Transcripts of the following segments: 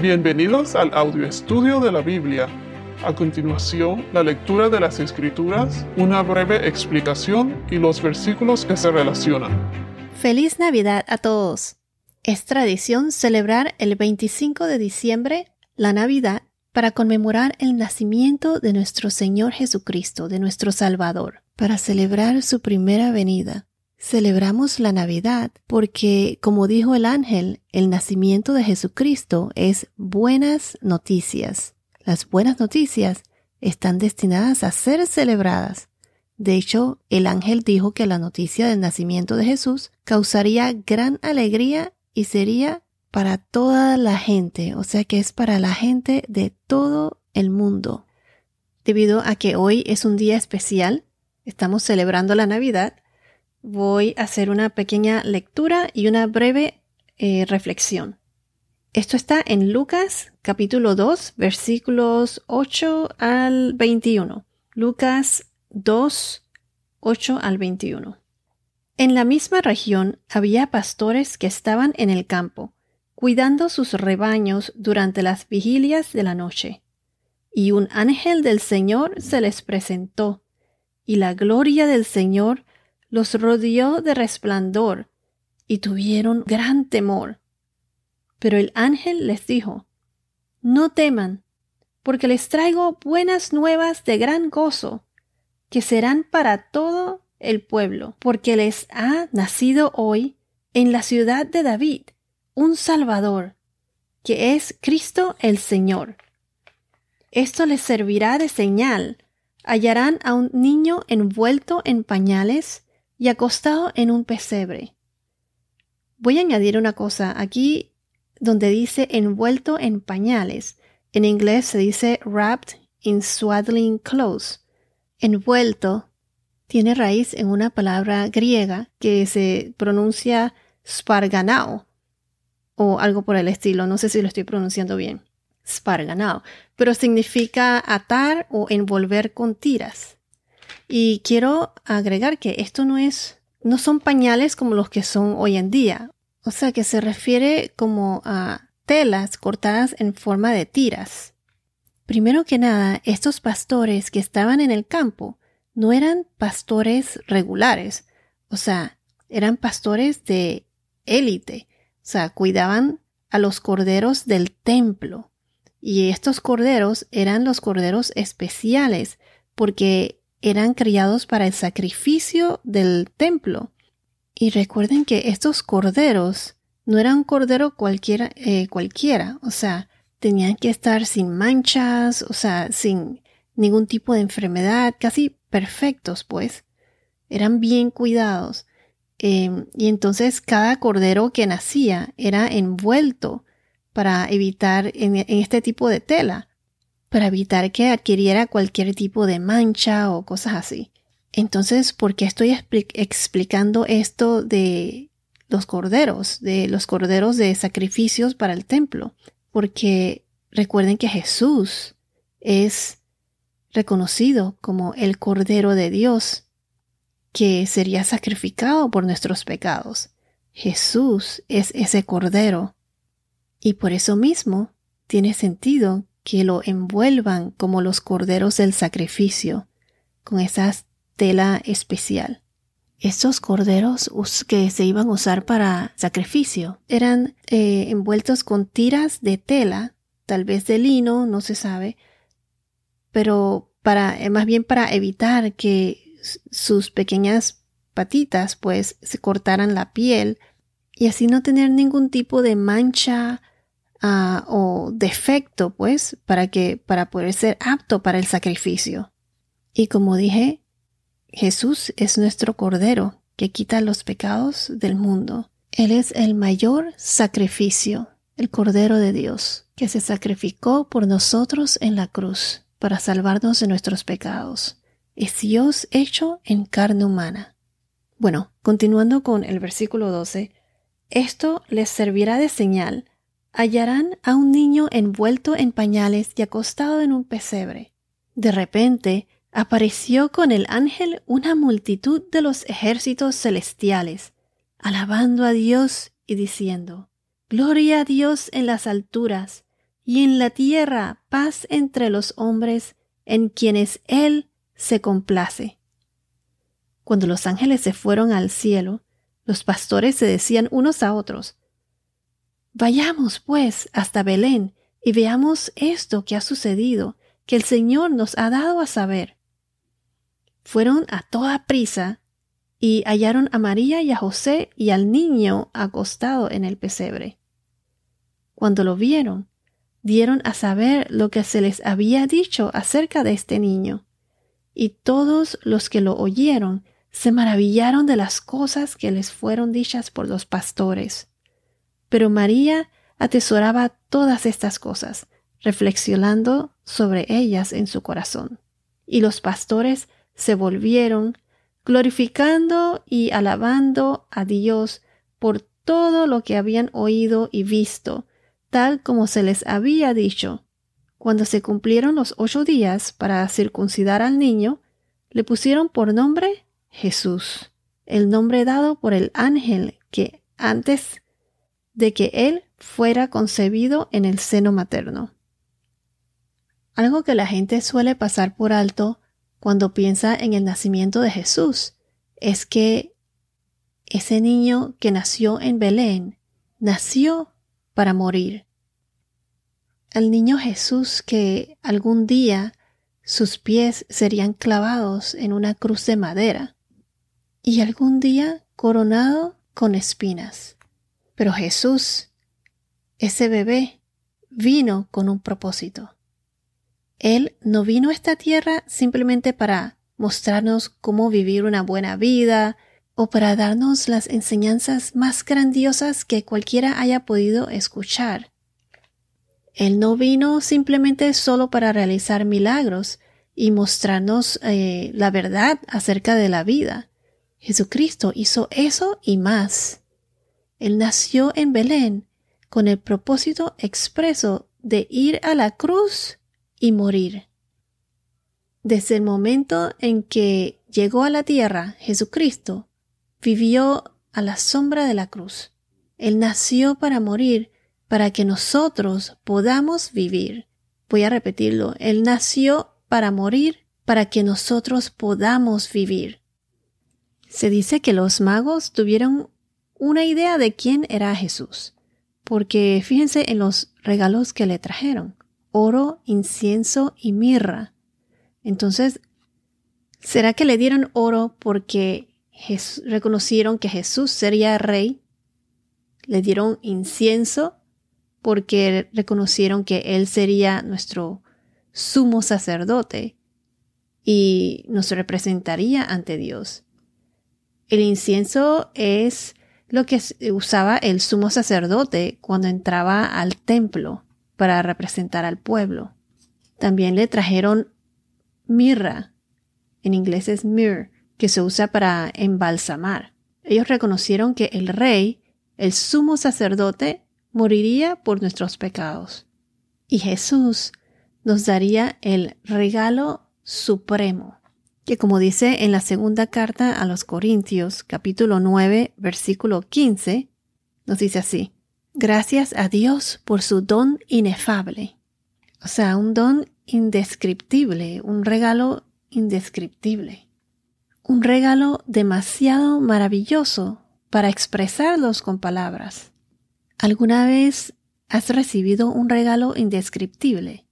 Bienvenidos al audio estudio de la Biblia. A continuación, la lectura de las Escrituras, una breve explicación y los versículos que se relacionan. Feliz Navidad a todos. Es tradición celebrar el 25 de diciembre, la Navidad, para conmemorar el nacimiento de nuestro Señor Jesucristo, de nuestro Salvador, para celebrar su primera venida. Celebramos la Navidad porque, como dijo el ángel, el nacimiento de Jesucristo es buenas noticias. Las buenas noticias están destinadas a ser celebradas. De hecho, el ángel dijo que la noticia del nacimiento de Jesús causaría gran alegría y sería para toda la gente, o sea que es para la gente de todo el mundo. Debido a que hoy es un día especial, estamos celebrando la Navidad, voy a hacer una pequeña lectura y una breve eh, reflexión. Esto está en Lucas capítulo 2 versículos 8 al 21. Lucas 2, 8 al 21. En la misma región había pastores que estaban en el campo, cuidando sus rebaños durante las vigilias de la noche. Y un ángel del Señor se les presentó, y la gloria del Señor los rodeó de resplandor y tuvieron gran temor. Pero el ángel les dijo, No teman, porque les traigo buenas nuevas de gran gozo, que serán para todo el pueblo, porque les ha nacido hoy en la ciudad de David un Salvador, que es Cristo el Señor. Esto les servirá de señal. Hallarán a un niño envuelto en pañales y acostado en un pesebre. Voy a añadir una cosa aquí donde dice envuelto en pañales. En inglés se dice wrapped in swaddling clothes. Envuelto tiene raíz en una palabra griega que se pronuncia sparganao o algo por el estilo. No sé si lo estoy pronunciando bien. Sparganao. Pero significa atar o envolver con tiras. Y quiero agregar que esto no es, no son pañales como los que son hoy en día. O sea que se refiere como a telas cortadas en forma de tiras. Primero que nada, estos pastores que estaban en el campo no eran pastores regulares, o sea, eran pastores de élite, o sea, cuidaban a los corderos del templo. Y estos corderos eran los corderos especiales, porque eran criados para el sacrificio del templo. Y recuerden que estos corderos no eran cordero cualquiera, eh, cualquiera, o sea, tenían que estar sin manchas, o sea, sin ningún tipo de enfermedad, casi perfectos, pues. Eran bien cuidados. Em, y entonces cada cordero que nacía era envuelto para evitar en este tipo de tela para evitar que adquiriera cualquier tipo de mancha o cosas así. Entonces, ¿por qué estoy explicando esto de los corderos, de los corderos de sacrificios para el templo? Porque recuerden que Jesús es reconocido como el Cordero de Dios que sería sacrificado por nuestros pecados. Jesús es ese Cordero. Y por eso mismo tiene sentido que lo envuelvan como los corderos del sacrificio, con esa tela especial. Estos corderos que se iban a usar para sacrificio eran eh, envueltos con tiras de tela, tal vez de lino, no se sabe, pero para, eh, más bien para evitar que sus pequeñas patitas pues se cortaran la piel y así no tener ningún tipo de mancha Ah, o defecto, pues, para que, para poder ser apto para el sacrificio. Y como dije, Jesús es nuestro Cordero que quita los pecados del mundo. Él es el mayor sacrificio, el Cordero de Dios, que se sacrificó por nosotros en la cruz para salvarnos de nuestros pecados. Es Dios hecho en carne humana. Bueno, continuando con el versículo 12, esto les servirá de señal hallarán a un niño envuelto en pañales y acostado en un pesebre. De repente apareció con el ángel una multitud de los ejércitos celestiales, alabando a Dios y diciendo, Gloria a Dios en las alturas, y en la tierra paz entre los hombres en quienes Él se complace. Cuando los ángeles se fueron al cielo, los pastores se decían unos a otros, Vayamos, pues, hasta Belén y veamos esto que ha sucedido, que el Señor nos ha dado a saber. Fueron a toda prisa y hallaron a María y a José y al niño acostado en el pesebre. Cuando lo vieron, dieron a saber lo que se les había dicho acerca de este niño. Y todos los que lo oyeron se maravillaron de las cosas que les fueron dichas por los pastores. Pero María atesoraba todas estas cosas, reflexionando sobre ellas en su corazón. Y los pastores se volvieron, glorificando y alabando a Dios por todo lo que habían oído y visto, tal como se les había dicho. Cuando se cumplieron los ocho días para circuncidar al niño, le pusieron por nombre Jesús, el nombre dado por el ángel que antes de que él fuera concebido en el seno materno. Algo que la gente suele pasar por alto cuando piensa en el nacimiento de Jesús es que ese niño que nació en Belén nació para morir. El niño Jesús que algún día sus pies serían clavados en una cruz de madera y algún día coronado con espinas. Pero Jesús, ese bebé, vino con un propósito. Él no vino a esta tierra simplemente para mostrarnos cómo vivir una buena vida, o para darnos las enseñanzas más grandiosas que cualquiera haya podido escuchar. Él no vino simplemente solo para realizar milagros y mostrarnos eh, la verdad acerca de la vida. Jesucristo hizo eso y más. Él nació en Belén con el propósito expreso de ir a la cruz y morir. Desde el momento en que llegó a la tierra, Jesucristo vivió a la sombra de la cruz. Él nació para morir, para que nosotros podamos vivir. Voy a repetirlo. Él nació para morir, para que nosotros podamos vivir. Se dice que los magos tuvieron una idea de quién era Jesús, porque fíjense en los regalos que le trajeron. Oro, incienso y mirra. Entonces, ¿será que le dieron oro porque reconocieron que Jesús sería rey, le dieron incienso porque reconocieron que Él sería nuestro sumo sacerdote y nos representaría ante Dios. El incienso es lo que usaba el sumo sacerdote cuando entraba al templo para representar al pueblo. También le trajeron mirra, en inglés es myrrh, que se usa para embalsamar. Ellos reconocieron que el rey, el sumo sacerdote, moriría por nuestros pecados. Y Jesús nos daría el regalo supremo, que como dice en la segunda carta a los Corintios, capítulo 9, versículo 15, nos dice así, gracias a Dios por su don inefable. O sea, un don indescriptible, un regalo indescriptible un regalo demasiado maravilloso para expresarlos con palabras. ¿Alguna vez has recibido un regalo indescriptible?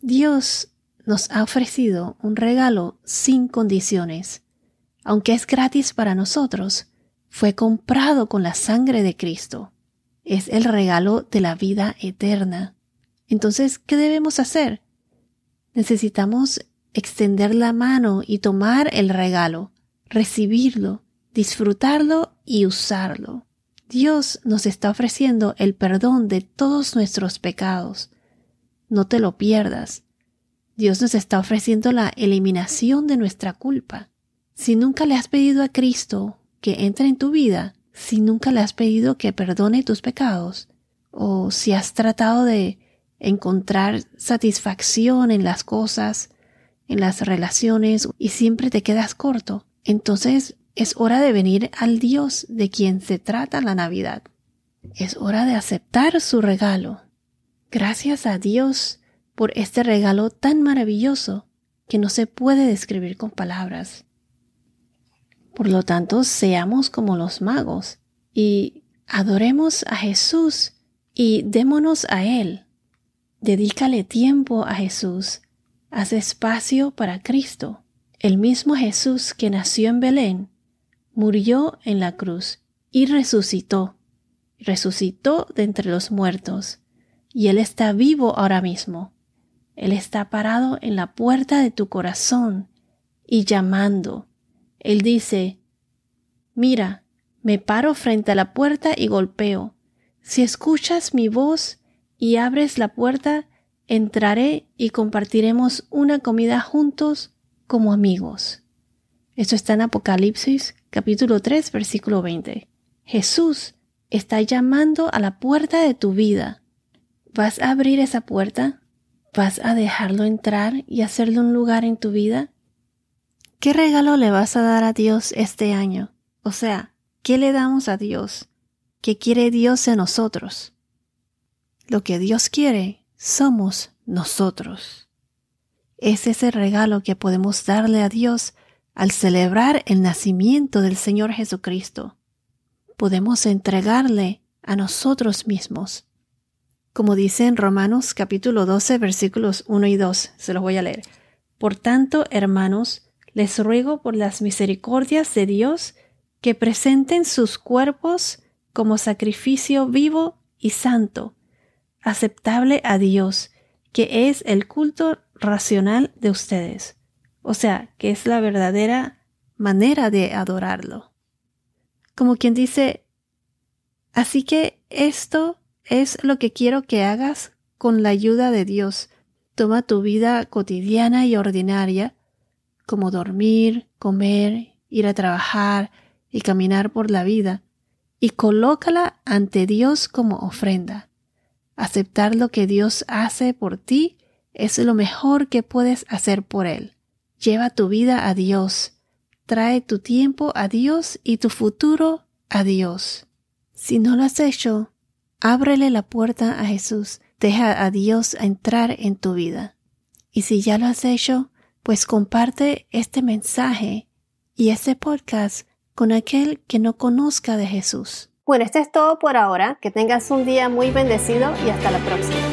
Dios nos ha ofrecido un regalo sin condiciones. Aunque es gratis para nosotros, fue comprado con la sangre de Cristo. Es el regalo de la vida eterna. Entonces, ¿qué debemos hacer? Necesitamos extender la mano y tomar el regalo, recibirlo, disfrutarlo y usarlo. Dios nos está ofreciendo el perdón de todos nuestros pecados. No te lo pierdas. Dios nos está ofreciendo la eliminación de nuestra culpa. Si nunca le has pedido a Cristo que entre en tu vida, si nunca le has pedido que perdone tus pecados, o si has tratado de encontrar satisfacción en las cosas en las relaciones y siempre te quedas corto, entonces es hora de venir al Dios de quien se trata la Navidad. Es hora de aceptar su regalo. Gracias a Dios por este regalo tan maravilloso que no se puede describir con palabras. Por lo tanto, seamos como los magos y adoremos a Jesús y démonos a Él. Dedícale tiempo a Jesús. Haz espacio para Cristo. El mismo Jesús que nació en Belén, murió en la cruz y resucitó. Resucitó de entre los muertos. Y Él está vivo ahora mismo. Él está parado en la puerta de tu corazón y llamando. Él dice, Mira, me paro frente a la puerta y golpeo. Si escuchas mi voz y abres la puerta, entraré y compartiremos una comida juntos como amigos. Esto está en Apocalipsis capítulo 3 versículo 20. Jesús está llamando a la puerta de tu vida. ¿Vas a abrir esa puerta? ¿Vas a dejarlo entrar y hacerle un lugar en tu vida? ¿Qué regalo le vas a dar a Dios este año? O sea, ¿qué le damos a Dios? ¿Qué quiere Dios de nosotros? Lo que Dios quiere somos nosotros. Es ese regalo que podemos darle a Dios al celebrar el nacimiento del Señor Jesucristo. Podemos entregarle a nosotros mismos. Como dice en Romanos capítulo 12 versículos 1 y 2, se los voy a leer. Por tanto, hermanos, les ruego por las misericordias de Dios que presenten sus cuerpos como sacrificio vivo y santo, aceptable a Dios, que es el culto racional de ustedes, o sea, que es la verdadera manera de adorarlo. Como quien dice, así que esto es lo que quiero que hagas con la ayuda de Dios. Toma tu vida cotidiana y ordinaria, como dormir, comer, ir a trabajar y caminar por la vida, y colócala ante Dios como ofrenda. Aceptar lo que Dios hace por ti es lo mejor que puedes hacer por Él. Lleva tu vida a Dios. Trae tu tiempo a Dios y tu futuro a Dios. Si no lo has hecho, ábrele la puerta a Jesús. Deja a Dios entrar en tu vida. Y si ya lo has hecho, pues comparte este mensaje y este podcast con aquel que no conozca de Jesús. Bueno, esto es todo por ahora. Que tengas un día muy bendecido y hasta la próxima.